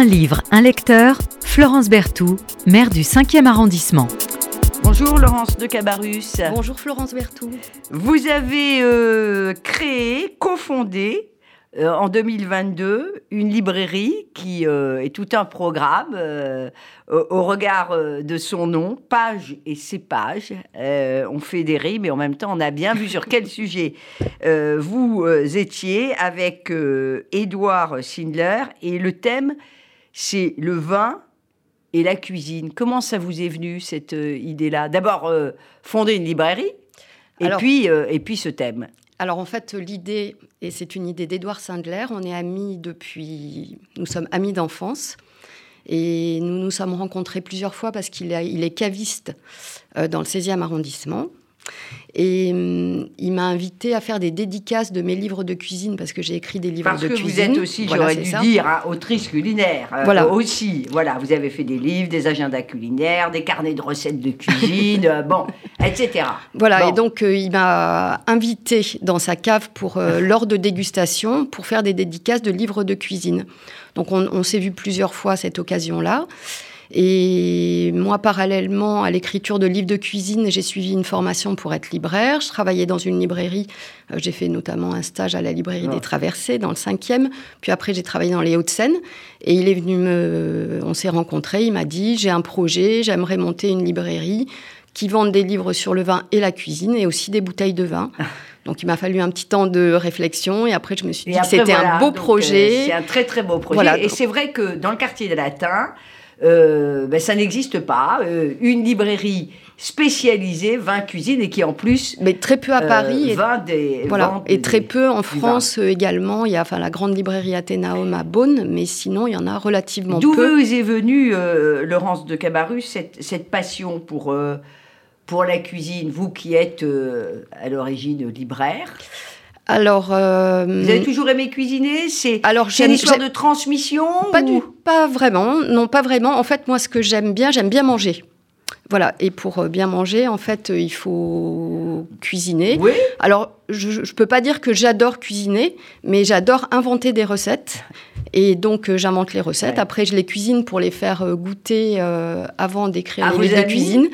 Un livre, un lecteur, Florence Berthoud, maire du 5e arrondissement. Bonjour Laurence de Cabarus. Bonjour Florence Berthoud. Vous avez euh, créé, cofondé euh, en 2022 une librairie qui euh, est tout un programme au, regard de son nom, Pages et ses pages. on fait des rimes et en même temps on a bien vu sur quel sujet vous étiez avec Édouard Schindler et le thème c'est le vin et la cuisine. Comment ça vous est venu cette euh, idée-là? D'abord, euh, fonder une librairie, et, puis, euh, et puis ce thème. Alors en fait, l'idée, et c'est une idée d'Édouard Sindler, on est amis depuis... Nous sommes amis d'enfance. Et nous nous sommes rencontrés plusieurs fois parce qu'il il est caviste dans le 16e arrondissement. Et hum, il m'a invité à faire des dédicaces de mes livres de cuisine parce que j'ai écrit des livres de cuisine. Parce que vous êtes aussi, j'aurais dû dire, hein, autrice culinaire. Euh, voilà. Aussi, voilà, vous avez fait des livres, des agendas culinaires, des carnets de recettes de cuisine, euh, bon, etc. Voilà, et donc euh, il m'a invité dans sa cave pour lors de dégustation pour faire des dédicaces de livres de cuisine. Donc on, on s'est vu plusieurs fois à cette occasion-là. Et moi, parallèlement à l'écriture de livres de cuisine, j'ai suivi une formation pour être libraire. Je travaillais dans une librairie. Euh, j'ai fait notamment un stage à la librairie des ah. Traversées, dans le cinquième. Puis après, j'ai travaillé dans les Hauts-de-Seine. Et il est venu me... On s'est rencontrés. Il m'a dit, j'ai un projet, j'aimerais monter une librairie qui vende des livres sur le vin et la cuisine et aussi des bouteilles de vin. Donc il m'a fallu un petit temps de réflexion et après je me suis dit que c'était un beau projet. Euh, c'est un très très beau projet. Et c'est vrai que dans le quartier de Latin, euh, ben, ça n'existe pas. Euh, une librairie spécialisée vin cuisine et qui en plus mais très peu à Paris euh, et, des voilà et très peu en France également. Il y a enfin la grande librairie Athénaum à Beaune mais sinon il y en a relativement peu d'où vous est venue Laurence de Cabarrus cette, cette passion pour pour la cuisine vous qui êtes à l'origine libraire? Alors, euh, vous avez toujours aimé cuisiner? C'est alors une histoire de transmission Pas du, pas vraiment. Non, pas vraiment. En fait, moi, ce que j'aime bien, j'aime bien manger. Voilà. Et pour euh, bien manger, en fait, euh, il faut cuisiner. Oui. Alors, je, ne peux pas dire que j'adore cuisiner, mais j'adore inventer des recettes. Et donc, j'invente les recettes. Après, je les cuisine pour les faire goûter avant d'écrire les livres de cuisine.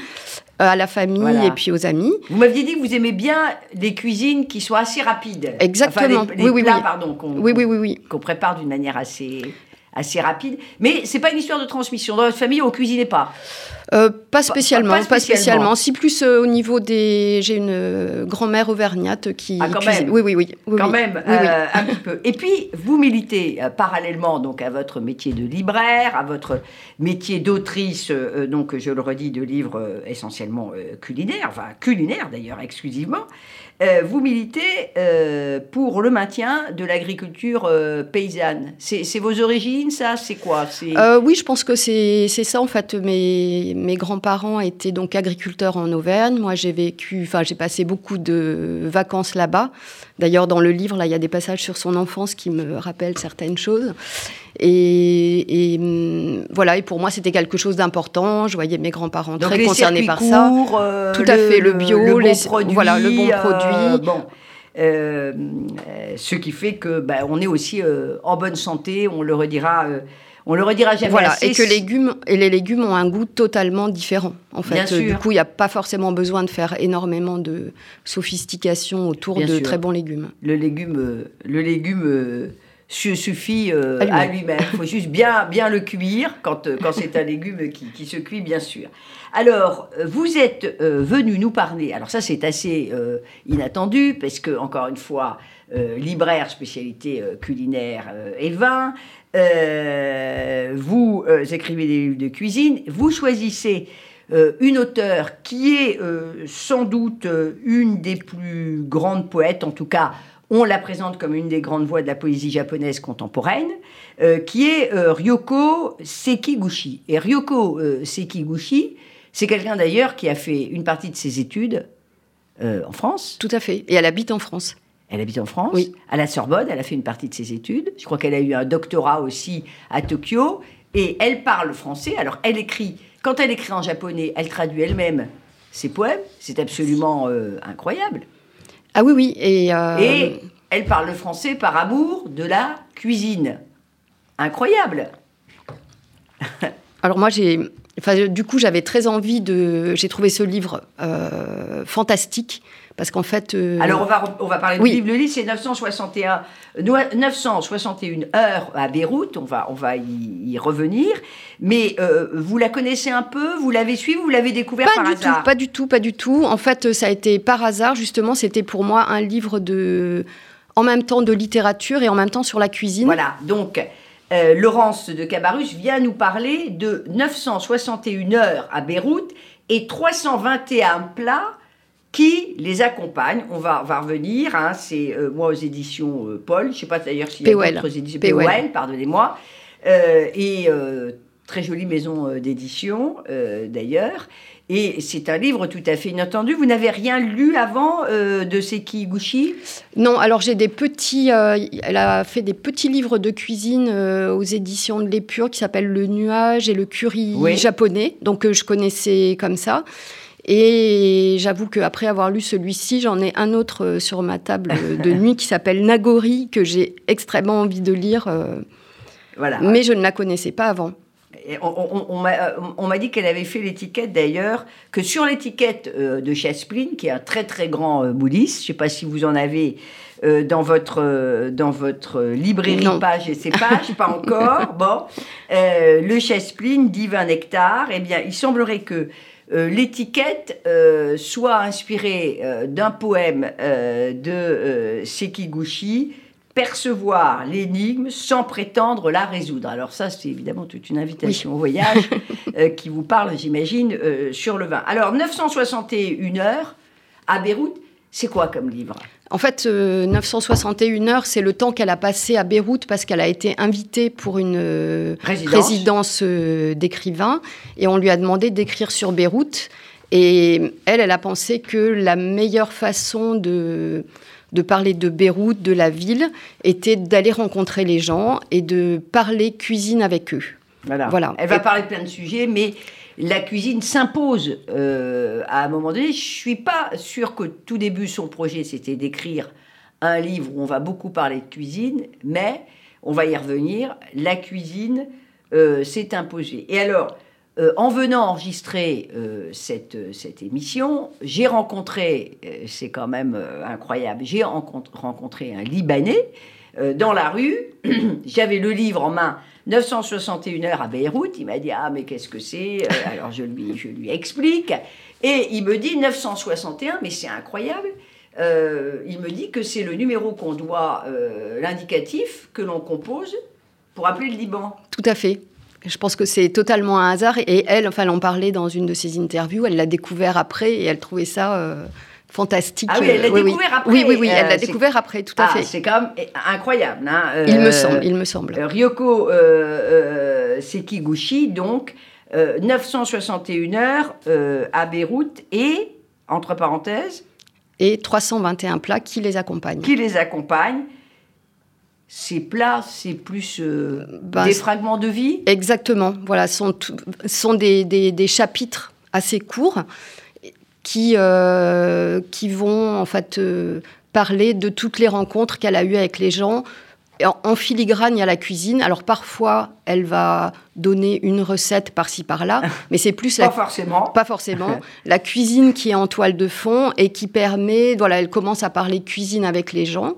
Euh, à la famille et puis aux amis. Vous m'aviez dit que vous aimez bien des cuisines qui soient assez rapides. Exactement. Enfin, les, oui, plats, oui, pardon, qu'on oui, oui, oui, qu'on prépare d'une manière assez assez rapide. Mais c'est pas une histoire de transmission. Dans votre famille, on cuisinait pas. Euh, pas, spécialement, pas, spécialement, Si plus euh, au niveau des, j'ai une euh, grand-mère auvergnate qui ah, quand même. Oui, oui, oui. quand même, un petit peu. Et puis vous militez parallèlement donc à votre métier de libraire, à votre métier d'autrice, donc je le redis, de livres essentiellement culinaires, enfin culinaires d'ailleurs exclusivement. Vous militez pour le maintien de l'agriculture paysanne. C'est vos origines, ça? C'est quoi? Oui, je pense que c'est ça. En fait, mes, mes grands-parents étaient donc agriculteurs en Auvergne. Moi, j'ai vécu, enfin, j'ai passé beaucoup de vacances là-bas. D'ailleurs, dans le livre, là, il y a des passages sur son enfance qui me rappellent certaines choses. Et, hum, voilà, et pour moi, c'était quelque chose d'important. Je voyais mes grands-parents très concernés par ça. Euh, Tout à fait, le bio, le bon produit, voilà, le bon produit. bon. Euh, ce qui fait que ben, on est aussi euh, en bonne santé, on le redira on le redira jamais voilà, Et que légumes, et les légumes ont un goût totalement différent. En fait, du coup, il n'y a pas forcément besoin de faire énormément de sophistication autour de très bons légumes. Le légume, le légume suffit euh, à lui-même. Il faut juste bien, bien le cuire quand, euh, quand c'est un légume qui, qui, se cuit, bien sûr. Alors, euh, vous êtes venu nous parler, alors ça c'est assez inattendu, parce que, encore une fois, libraire, spécialité culinaire et vin, vous écrivez des livres de cuisine, vous choisissez une auteure qui est sans doute une des plus grandes poètes, en tout cas on la présente comme une des grandes voix de la poésie japonaise contemporaine, euh, qui est euh, Ryoko Sekiguchi. Et Ryoko euh, Sekiguchi, c'est quelqu'un d'ailleurs qui a fait une partie de ses études en France. Tout à fait. Et elle habite en France. Elle habite en France. Oui. À la Sorbonne, elle a fait une partie de ses études. Je crois qu'elle a eu un doctorat aussi à Tokyo. Et elle parle français. Alors, elle écrit, quand elle écrit en japonais, elle traduit elle-même ses poèmes. C'est absolument incroyable. Ah oui, oui. Euh, et, elle parle le français par amour de la cuisine. Incroyable. Alors moi, j'ai, enfin, du coup, j'avais très envie de. J'ai trouvé ce livre euh, fantastique parce qu'en fait. euh, Alors, on va, on va parler oui. du livre. Le livre, c'est 961, no- 961 heures à Beyrouth. On va, on va y, y revenir. Mais euh, vous la connaissez un peu? Vous l'avez suivi Vous l'avez découvert Pas par du hasard? tout, pas du tout, pas du tout. En fait, ça a été par hasard, justement. C'était pour moi un livre de, en même temps de littérature et en même temps sur la cuisine. Voilà, donc euh, Laurence de Cabarrus vient nous parler de 961 heures à Beyrouth et 321 plats qui les accompagnent. On va, revenir, hein, c'est euh, moi aux éditions euh, Paul, je ne sais pas d'ailleurs s'il y a d'autres éditions, POL. Pardonnez-moi, et très jolie maison d'édition d'ailleurs. Et c'est un livre tout à fait inattendu. Vous n'avez rien lu avant euh, de Seki Gushi Non, alors j'ai des petits. euh, elle a fait des petits livres de cuisine euh, aux éditions de l'Épure qui s'appellent Le Nuage et le Curry Oui. japonais. Donc je connaissais comme ça. Et j'avoue qu'après avoir lu celui-ci, j'en ai un autre sur ma table de nuit qui s'appelle Nagori, que j'ai extrêmement envie de lire, Voilà. mais je ne la connaissais pas avant. Et on on- on m'a euh, on m'a dit qu'elle avait fait l'étiquette d'ailleurs, que sur l'étiquette euh, de Chaspline, qui est un très très grand euh, bouddhiste, je ne sais pas si vous en avez euh, dans votre, dans votre librairie Non. page et ses pages, pas encore. Bon, le Chaspline, divin nectar, eh bien, il semblerait que l'étiquette soit inspirée d'un poème de Sekiguchi, percevoir l'énigme sans prétendre la résoudre. Alors ça, c'est évidemment toute une invitation au voyage euh, qui vous parle, j'imagine, euh, sur le vin. Alors, 961 heures à Beyrouth, c'est quoi comme livre? En fait, euh, 961 heures, c'est le temps qu'elle a passé à Beyrouth parce qu'elle a été invitée pour une euh, Résidence. résidence euh, d'écrivain et on lui a demandé d'écrire sur Beyrouth. Et elle, elle a pensé que la meilleure façon de, de parler de Beyrouth, de la ville, était d'aller rencontrer les gens et de parler cuisine avec eux. Voilà. Voilà. Elle va Et- parler de plein de sujets, mais la cuisine s'impose euh, à un moment donné. Je suis pas sûre que tout début son projet c'était d'écrire un livre où on va beaucoup parler de cuisine, mais on va y revenir. La cuisine euh, s'est imposée. Et alors, euh, en venant enregistrer euh, cette, euh, cette émission, j'ai rencontré, euh, c'est quand même incroyable, j'ai rencontré, un Libanais dans la rue. J'avais le livre en main, 961 heures à Beyrouth. Il m'a dit Ah, mais qu'est-ce que c'est Alors je lui, je lui explique. Et il me dit 961, mais c'est incroyable. Il me dit que c'est le numéro qu'on doit, l'indicatif que l'on compose pour appeler le Liban. Tout à fait. Je pense que c'est totalement un hasard. Et elle, enfin, elle en parlait dans une de ses interviews. Elle l'a découvert après et elle trouvait ça euh, fantastique. Ah oui, elle l'a Euh, découvert après. Oui, oui, oui, Euh, elle l'a c'est- découvert après, tout à Ah, fait. c'est quand même incroyable. hein. Il me Euh, semble, il me semble. Euh, Ryoko euh, euh, Sekiguchi, donc euh, 961 heures euh, à Beyrouth et, entre parenthèses, Et 321 plats qui les accompagnent. qui les accompagne. Ces plats, c'est plus euh, Ben, des c'est- fragments de vie. Exactement. Voilà, sont, sont des, des- des chapitres assez courts qui, euh, qui vont en fait euh, parler de toutes les rencontres qu'elle a eues avec les gens. En, en filigrane, il y a la cuisine. Alors parfois, elle va donner une recette par-ci par-là, mais c'est plus la Pas forcément. pas forcément. La cuisine qui est en toile de fond et qui permet, voilà, elle commence à parler cuisine avec les gens.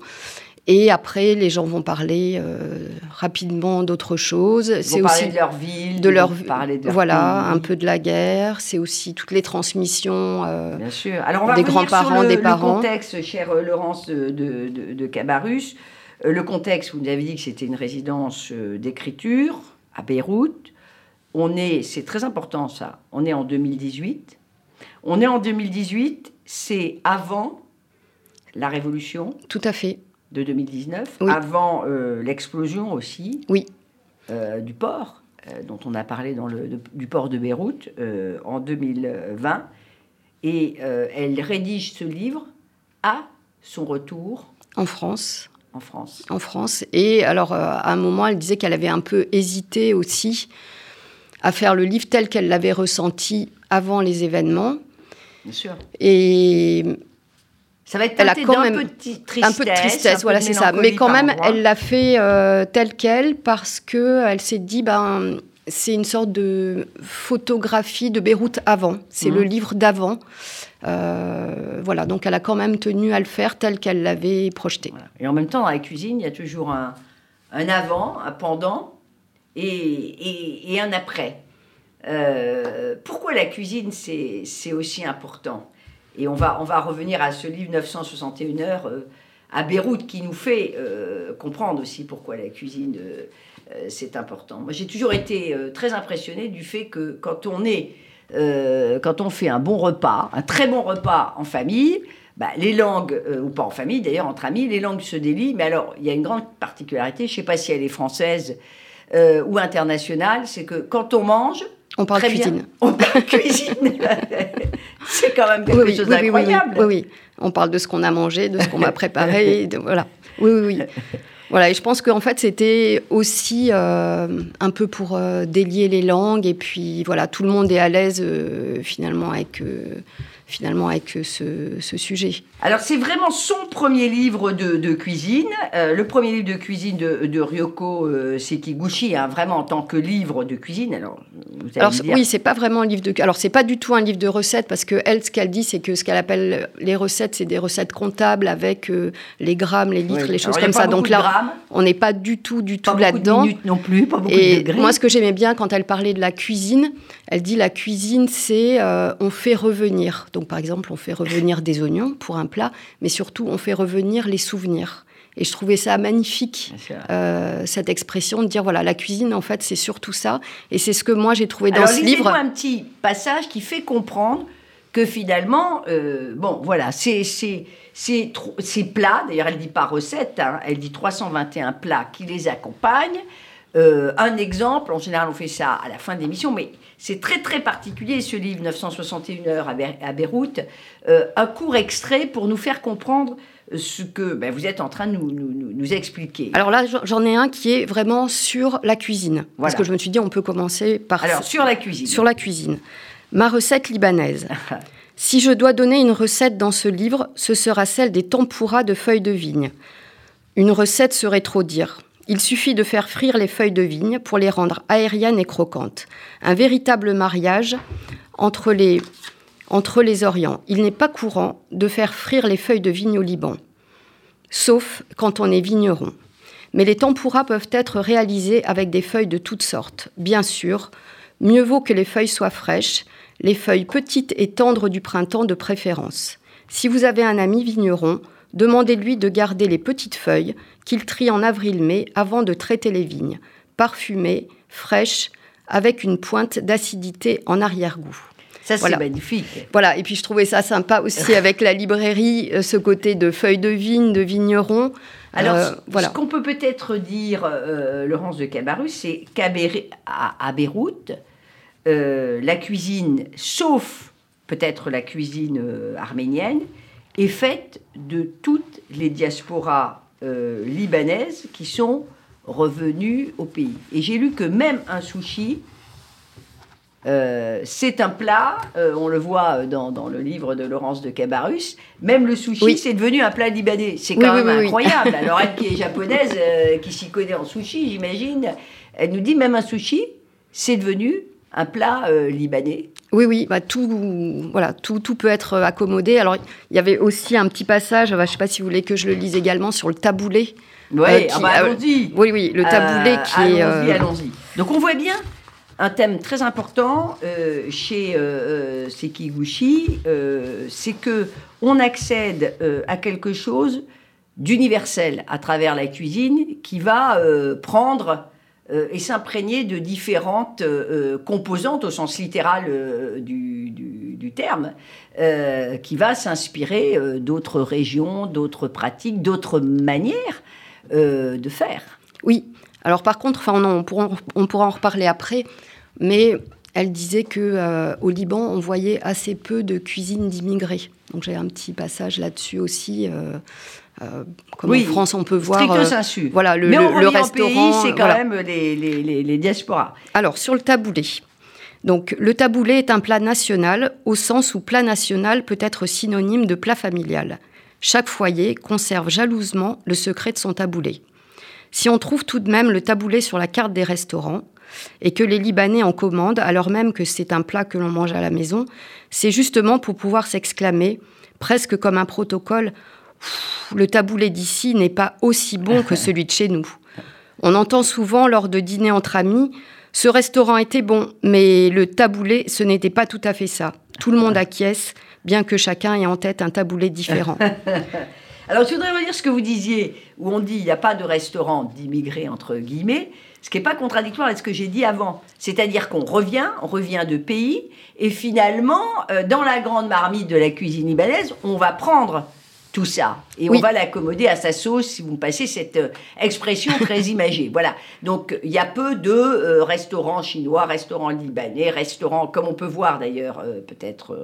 Et après, les gens vont parler euh, rapidement d'autres choses. Ils vont parler aussi de leur ville, de leur parler de leur voilà, pays. un peu de la guerre. C'est aussi toutes les transmissions. euh, Bien sûr. Alors on va Des grands-parents, sur le, contexte, chère euh, Laurence de, de, de- Cabarrus. Euh, le contexte, vous nous avez dit que c'était une résidence d'écriture à Beyrouth. On est, c'est très important ça, on est en 2018. On est en 2018, c'est avant la révolution tout à fait. De 2019, Oui. avant euh, l'explosion aussi Oui. euh, du port, euh, dont on a parlé dans le, de- du port de Beyrouth en 2020. Et elle rédige ce livre à son retour En France. en France. En France. Et alors, à un moment, elle disait qu'elle avait un peu hésité aussi à faire le livre tel qu'elle l'avait ressenti avant les événements. Bien sûr. Et Ça va être Elle a quand même peu de tristesse. un peu de tristesse, voilà, c'est ça. Mais quand même, elle l'a fait euh, tel quel parce que elle s'est dit, ben, c'est une sorte de photographie de Beyrouth avant. C'est le mmh. livre d'avant. Euh, voilà, donc elle a quand même tenu à le faire tel qu'elle l'avait projeté. Et en même temps, dans la cuisine, il y a toujours un, avant, un pendant et, un après. Euh, pourquoi la cuisine, c'est aussi important? Et on va, on va revenir à ce livre 961 heures euh, à Beyrouth qui nous fait comprendre aussi pourquoi la cuisine euh, c'est important. Moi, j'ai toujours été euh, très impressionnée du fait que quand on est, euh, quand on fait un bon repas, un très bon repas en famille, bah, les langues, ou pas en famille d'ailleurs, entre amis, les langues se délient. Mais alors, il y a une grande particularité, je ne sais pas si elle est française ou internationale, c'est que quand on mange, on parle cuisine. on parle cuisine. c'est quand même quelque chose d'incroyable. Oui, oui, On parle de ce qu'on a mangé, de ce qu'on m'a préparé. de, voilà. Oui, oui, oui. Voilà, et je pense qu'en fait, c'était aussi euh, un peu pour euh, délier les langues, et puis voilà, tout le monde est à l'aise euh, finalement avec finalement avec ce, sujet. Alors c'est vraiment son premier livre de, cuisine, euh, le premier livre de cuisine de, de Ryoko euh, Sekiguchi, hein, vraiment en tant que livre de cuisine. Alors, alors oui, c'est pas vraiment un livre de, alors c'est pas du tout un livre de recettes parce que elle, ce qu'elle dit, c'est que ce qu'elle appelle les recettes, c'est des recettes comptables avec euh, les grammes, les litres, les choses comme ça. Donc là, on n'est pas du tout, du tout là-dedans. non plus, pas beaucoup Et de degrés. moi, ce que j'aimais bien quand elle parlait de la cuisine, elle dit la cuisine, c'est on fait revenir. Donc, par exemple, on fait revenir des oignons pour un plat, mais surtout, on fait revenir les souvenirs. Et je trouvais ça magnifique, euh, cette expression de dire voilà, la cuisine, en fait, c'est surtout ça. Et c'est ce que moi, j'ai trouvé dans ce livre. un petit passage qui fait comprendre que finalement, euh, bon, voilà, c'est ces plats, d'ailleurs, elle dit pas recette, hein, elle dit 321 plats qui les accompagnent. Euh, un exemple, en général, on fait ça à la fin de l'émission, mais c'est très très particulier ce livre 961 heures à, Beyrouth, euh, un court extrait pour nous faire comprendre ce que ben, vous êtes en train de nous, nous, expliquer. Alors là, j'en ai un qui est vraiment sur la cuisine. Parce que je me suis dit, on peut commencer par... Alors, sur la cuisine. Sur la cuisine. Ma recette libanaise. si je dois donner une recette dans ce livre, ce sera celle des tempuras de feuilles de vigne. Une recette serait trop dire. Il suffit de faire frire les feuilles de vigne pour les rendre aériennes et croquantes. Un véritable mariage entre les, Orients. Il n'est pas courant de faire frire les feuilles de vigne au Liban, sauf quand on est vigneron. Mais les tempuras peuvent être réalisés avec des feuilles de toutes sortes. Bien sûr, mieux vaut que les feuilles soient fraîches, les feuilles petites et tendres du printemps de préférence. Si vous avez un ami vigneron, demandez-lui de garder les petites feuilles qu'il trie en avril-mai avant de traiter les vignes, parfumées, fraîches, avec une pointe d'acidité en arrière-goût. Ça, c'est magnifique. Voilà, et puis je trouvais ça sympa aussi avec la librairie, euh, ce côté de feuilles de vigne, de vignerons. Alors, euh, voilà. ce qu'on peut peut-être dire, euh, Laurence de Cabarrus, c'est qu'à Beyrouth, la cuisine, sauf peut-être la cuisine arménienne, est faite de toutes les diasporas euh, libanaises qui sont revenues au pays. Et j'ai lu que même un sushi, euh, c'est un plat, euh, on le voit dans, dans, le livre de Laurence de Cabarrus, même le sushi, c'est devenu un plat libanais. C'est quand même incroyable. Alors elle qui est japonaise, qui s'y connaît en sushi, j'imagine, elle nous dit même un sushi, c'est devenu un plat libanais. Oui, oui, bah, tout, voilà, tout, tout peut être accommodé. Alors, il y avait aussi un petit passage, bah, je ne sais pas si vous voulez que je le lise également, sur le taboulé. Oui, euh, ah bah, allons-y. oui, oui, le taboulé euh, qui est... Allons-y, allons-y. Donc, on voit bien un thème très important euh, chez Sekiguchi, c'est que on accède à quelque chose d'universel à travers la cuisine qui va prendre euh, et s'imprégner de différentes euh, composantes au sens littéral euh, du, terme, qui va s'inspirer d'autres régions, d'autres pratiques, d'autres manières de faire. Oui. Alors par contre, enfin, on, pourra, en reparler après, mais elle disait que au Liban, on voyait assez peu de cuisine d'immigrés. Donc j'ai un petit passage là-dessus aussi. Euh, comme en France, on peut voir. Euh, sensu. Voilà, le, Mais le, restaurant. c'est quand même les, les, les, diasporas. Alors, sur le taboulé. Donc, le taboulé est un plat national, au sens où plat national peut être synonyme de plat familial. Chaque foyer conserve jalousement le secret de son taboulé. si on trouve tout de même le taboulé sur la carte des restaurants et que les Libanais en commandent, alors même que c'est un plat que l'on mange à la maison, c'est justement pour pouvoir s'exclamer, presque comme un protocole, le taboulé d'ici n'est pas aussi bon que celui de chez nous. On entend souvent lors de dîners entre amis, ce restaurant était bon, mais le taboulé, ce n'était pas tout à fait ça. Tout le monde acquiesce, bien que chacun ait en tête un taboulé différent. Alors, je voudrais redire ce que vous disiez, où on dit il n'y a pas de restaurant d'immigrés, entre guillemets, ce qui n'est pas contradictoire avec ce que j'ai dit avant. C'est-à-dire qu'on revient, on revient de pays, et finalement, euh, dans la grande marmite de la cuisine libanaise, on va prendre tout ça. Et on va l'accommoder à sa sauce, si vous me passez cette euh, expression très imagée. Voilà. Donc, il y a peu de euh, restaurants chinois, restaurants libanais, restaurants, comme on peut voir d'ailleurs, euh, peut-être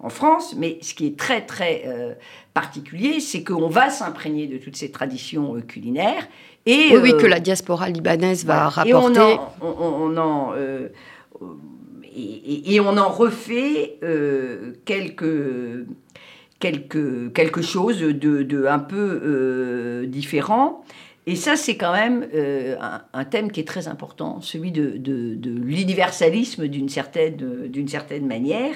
en, France. Mais ce qui est très, très particulier, c'est qu'on va s'imprégner de toutes ces traditions culinaires. Et, oui, que la diaspora libanaise va rapporter. Et on en. et, et, on en refait quelques quelque, quelque chose de, de un peu euh, différent. Et ça, c'est quand même euh, un, thème qui est très important, celui de, de, de l'universalisme d'une certaine, certaine manière.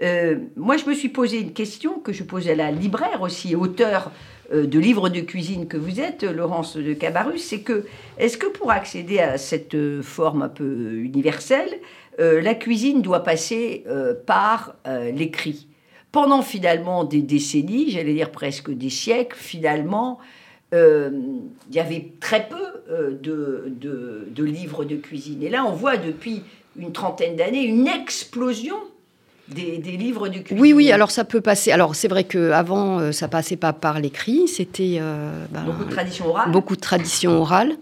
Euh, moi, je me suis posé une question que je posais à la libraire aussi, auteur de livres de cuisine que vous êtes, Laurence de Cabarus, c'est que est-ce que pour accéder à cette forme un peu universelle, la cuisine doit passer par l'écrit? Pendant finalement des décennies, j'allais dire presque des siècles, finalement, euh, il y avait très peu euh, de, de, livres de cuisine. Et là, on voit depuis une trentaine d'années une explosion des, des, livres de cuisine. Oui, oui, alors ça peut passer. Alors c'est vrai qu'avant, euh, ça passait pas par l'écrit, c'était. Ben, beaucoup de tradition orale. Beaucoup de tradition orale.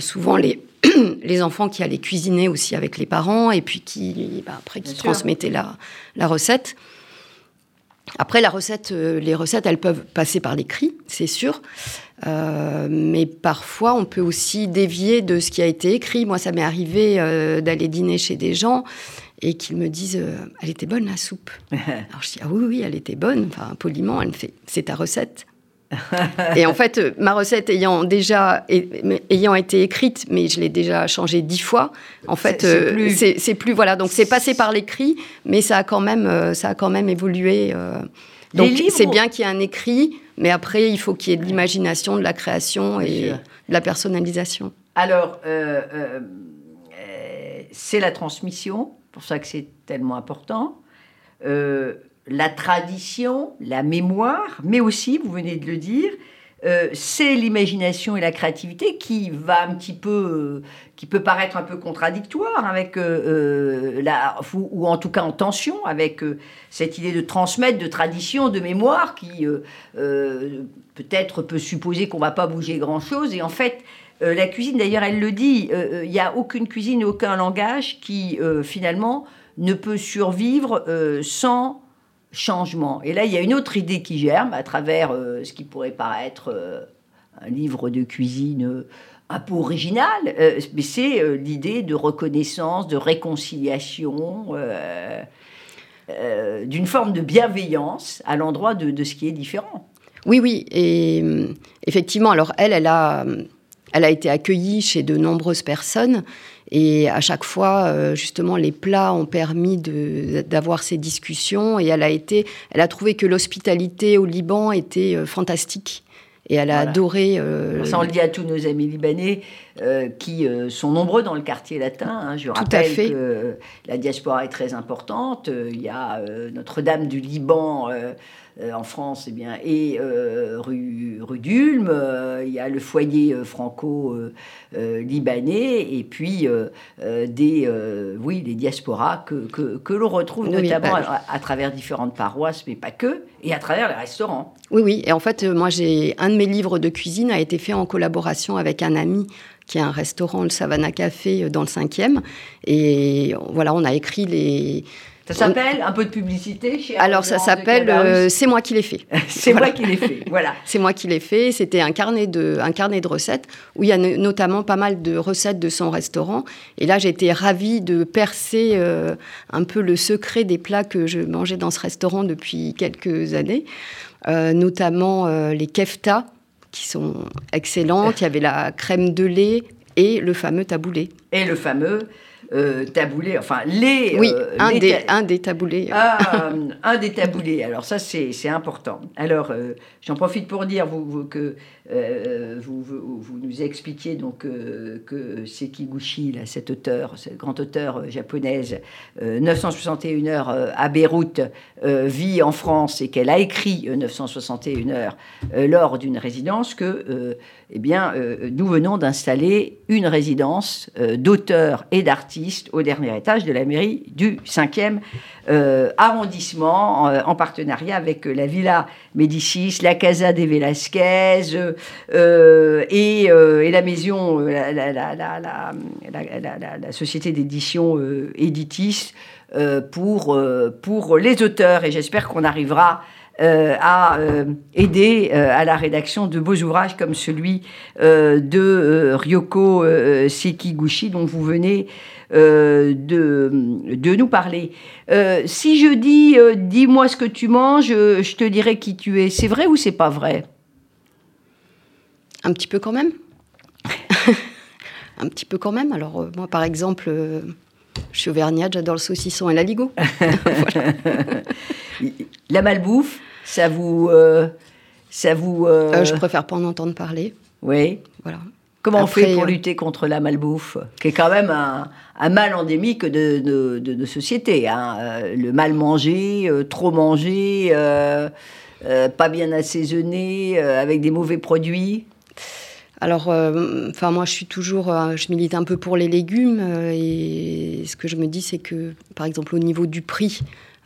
souvent, les, les enfants qui allaient cuisiner aussi avec les parents et puis qui, ben, après, qui transmettaient la, la recette. Après, la recette, euh, les recettes, elles peuvent passer par l'écrit, c'est sûr. Euh, mais parfois, on peut aussi dévier de ce qui a été écrit. Moi, ça m'est arrivé euh, d'aller dîner chez des gens et qu'ils me disent Elle était bonne la soupe. Alors je dis Ah oui, oui, elle était bonne. Enfin, poliment, elle me fait C'est ta recette et en fait, ma recette ayant déjà ayant été écrite, mais je l'ai déjà changée dix fois. En fait, c'est plus... voilà. Donc c'est passé par l'écrit, mais ça a quand même euh, ça a quand même évolué. Euh. Donc c'est bien qu'il y ait un écrit, mais après il faut qu'il y ait de l'imagination, de la création et de la personnalisation. Alors euh, c'est la transmission, pour ça que c'est tellement important la tradition, la mémoire, mais aussi, vous venez de le dire, euh, c'est l'imagination et la créativité qui va un petit peu, euh, qui peut paraître un peu contradictoire avec euh, la, ou, en tout cas en tension avec cette idée de transmettre, de tradition, de mémoire qui peut-être peut supposer qu'on va pas bouger grand chose et en fait la cuisine d'ailleurs elle le dit, il n'y a aucune cuisine, aucun langage qui finalement ne peut survivre sans changement. Et là, il y a une autre idée qui germe à travers euh, ce qui pourrait paraître euh, un livre de cuisine euh, un peu original, mais c'est l'idée de reconnaissance, de réconciliation, d'une forme de bienveillance à l'endroit de, de, ce qui est différent. Oui, oui, et effectivement, alors elle, elle a, elle a été accueillie chez de nombreuses personnes. Et à chaque fois, euh, justement, les plats ont permis d'avoir ces discussions. Et elle a été, elle a trouvé que l'hospitalité au Liban était euh, fantastique. Et elle a adoré. Euh, Ça, on le dit à tous nos amis libanais qui sont nombreux dans le quartier latin. Hein. Je rappelle que la diaspora est très importante. Il y a Notre-Dame du Liban euh, en France, eh bien, et euh, rue, rue d'Ulm, euh, il y a le foyer franco-libanais, et puis des, oui, les diasporas que, que, l'on retrouve notamment bah à, travers différentes paroisses, mais pas que, et à travers les restaurants. Oui, oui, et en fait, moi, j'ai un de mes livres de cuisine a été fait en collaboration avec un ami qui a un restaurant, le Savannah Café, dans le 5e. Et voilà, on a écrit les, ça s'appelle un peu de publicité chez Alors ça s'appelle euh, C'est moi qui l'ai fait. c'est moi qui l'ai fait, voilà. c'est moi qui l'ai fait. C'était un carnet de un carnet de recettes où il y a notamment pas mal de recettes de son restaurant. Et là j'étais ravie de percer euh, un peu le secret des plats que je mangeais dans ce restaurant depuis quelques années, euh, notamment les kefta qui sont excellentes. Il y avait la crème de lait et le fameux taboulé. Et le fameux euh, taboulé, enfin les... Oui, euh, un, les des, ta- un des taboulés. Ah, euh, un des taboulés. Alors ça, c'est important. Alors, euh, j'en profite pour dire vous, vous, que vous, vous, vous nous expliquiez donc que Sekiguchi, là, cet auteur, cette grande auteure euh, japonaise, euh, 961 heures à Beyrouth, vit en France et qu'elle a écrit euh, 961 heures lors d'une résidence que, eh bien, euh, nous venons d'installer une résidence euh, d'auteurs et d'artistes au dernier étage de la mairie du 5e euh, arrondissement, en, en partenariat avec la Villa Médicis, la Casa des Velasquez et, la maison, la, la- société d'édition Editis pour, pour les auteurs. Et j'espère qu'on arrivera euh, à euh, aider euh, à la rédaction de beaux ouvrages comme celui euh, de euh, Ryoko euh, Sekiguchi dont vous venez euh, de, de nous parler. Euh, si je dis euh, dis-moi ce que tu manges, euh, je te dirai qui tu es. C'est vrai ou c'est pas vrai? Un petit peu quand même. un petit peu quand même. Alors, euh, moi, par exemple, euh, je suis auvergnate, j'adore le saucisson et l'aligot. La malbouffe, ça vous euh, ça vous euh, Euh, je préfère pas en entendre parler. oui. Voilà. Comment on fait Après, pour lutter contre la malbouffe, qui est quand même un, un mal endémique de, de, de- de société hein. Le mal manger, euh, trop manger, euh, pas bien assaisonné, avec des mauvais produits. Alors, euh, enfin, moi, je suis toujours, euh, je milite un peu pour les légumes euh, et ce que je me dis, c'est que, par exemple, au niveau du prix,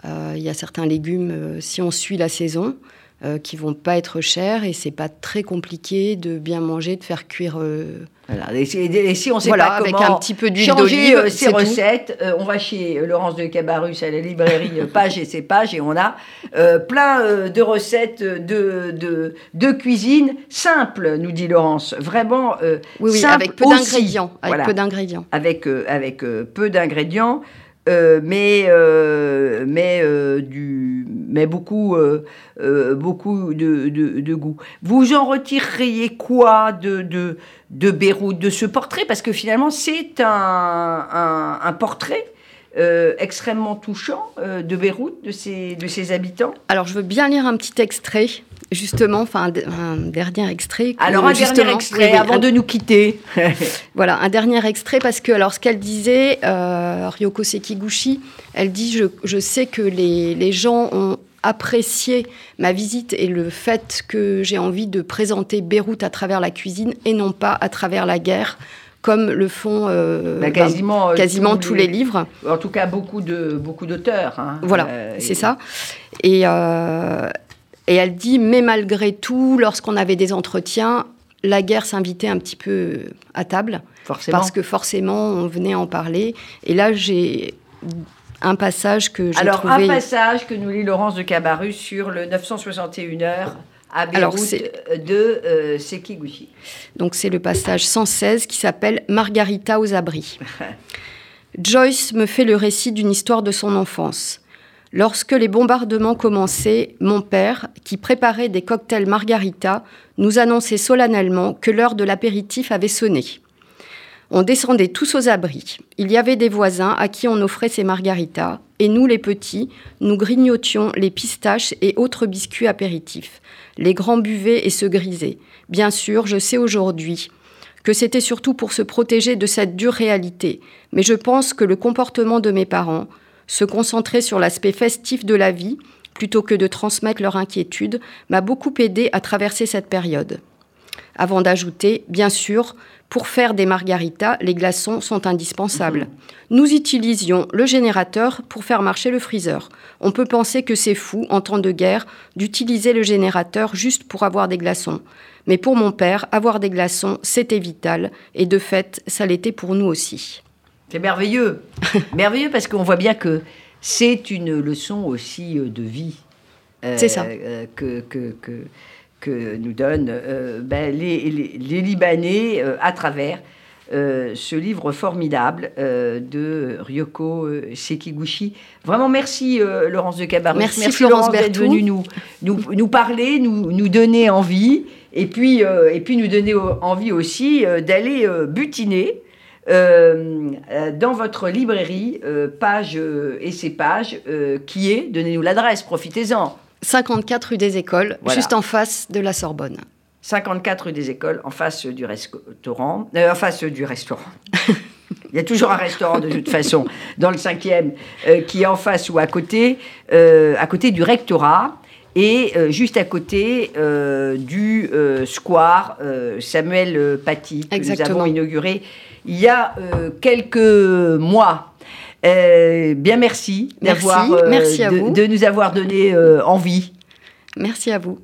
il y a certains légumes, euh, si on suit la saison, euh, qui vont pas être chers et c'est pas très compliqué de bien manger, de faire cuire. euh, Voilà. Et, si- et si on ne sait voilà, pas avec comment un petit peu d'huile changer d'olive, euh, tout. recettes, euh, on va chez euh, Laurence de Cabarrus à la librairie euh, Page et ses pages et on a euh, plein euh, de recettes de, de, de cuisine simples, nous dit Laurence. Vraiment euh, Oui, oui, simples avec peu d'ingrédients. Avec Voilà. peu d'ingrédients. avec, euh, avec euh, peu d'ingrédients, euh, mais, euh, mais, euh, du, mais beaucoup, beaucoup de, de- goût. Vous en retireriez quoi de, de, de Beyrouth, de ce portrait? Parce que finalement, c'est un, un portrait euh, extrêmement touchant euh, de Beyrouth, de ses, de ses habitants. Alors, je veux bien lire un petit extrait, justement, enfin, un, un dernier extrait. Alors, un dernier extrait oui, oui, avant un- de nous quitter. Voilà, un dernier extrait parce que, alors, ce qu'elle disait, euh, Ryoko Sekiguchi, elle dit je, je sais que les, les gens ont apprécié ma visite et le fait que j'ai envie de présenter Beyrouth à travers la cuisine et non pas à travers la guerre, comme le font euh, Bah, ben, quasiment euh, quasiment tous les livres. En tout cas, beaucoup de beaucoup d'auteurs. hein. Voilà, Euh, c'est et- ça. Et, et elle dit, mais malgré tout, lorsqu'on avait des entretiens, la guerre s'invitait un petit peu à table, Forcément. parce que forcément, on venait en parler. Et là, j'ai un passage que j'ai Alors, trouvé... un passage que nous lit Laurence de Cabarrus sur le 961 heures à Beyrouth de euh, Sekiguchi. Donc c'est le passage 116 qui s'appelle Margarita aux abris. Joyce me fait le récit d'une histoire de son enfance. Lorsque les bombardements commençaient, mon père, qui préparait des cocktails Margarita, nous annonçait solennellement que l'heure de l'apéritif avait sonné. On descendait tous aux abris. Il y avait des voisins à qui on offrait ces margaritas, et nous, les petits, nous grignotions les pistaches et autres biscuits apéritifs. Les grands buvaient et se grisaient. Bien sûr, je sais aujourd'hui que c'était surtout pour se protéger de cette dure réalité, mais je pense que le comportement de mes parents, se concentrer sur l'aspect festif de la vie, plutôt que de transmettre leur inquiétude, m'a beaucoup aidé à traverser cette période. Avant d'ajouter, bien sûr, pour faire des margaritas, les glaçons sont indispensables. Nous utilisions le générateur pour faire marcher le freezer. On peut penser que c'est fou, en temps de guerre, d'utiliser le générateur juste pour avoir des glaçons. Mais pour mon père, avoir des glaçons, c'était vital, et de fait, ça l'était pour nous aussi. C'est merveilleux. merveilleux parce qu'on voit bien que c'est une leçon aussi euh, de vie. euh, C'est ça. euh, que, que, que, que nous donnent euh, ben, les, les- les Libanais euh, à travers euh, ce livre formidable euh, de Ryoko Sekiguchi. Vraiment, merci euh, Laurence de Cabarrus. Merci, Florence d'être venue nous, nous, nous parler, nous, nous donner envie. Et puis, et puis nous donner envie aussi d'aller butiner dans votre librairie, page et ces pages, qui est, donnez-nous l'adresse, profitez-en, 54 rue des Écoles, Voilà. juste en face de la Sorbonne. 54 rue des Écoles, en face du restaurant, euh, en face du restaurant. Il y a toujours un restaurant de toute façon dans le cinquième euh, qui est en face ou à côté, euh, à côté du rectorat et euh, juste à côté du square Samuel Paty que nous avons inauguré il y a quelques mois. Euh, bien merci Merci, d'avoir euh, merci à de, vous. de nous avoir donné euh, envie. Merci à vous.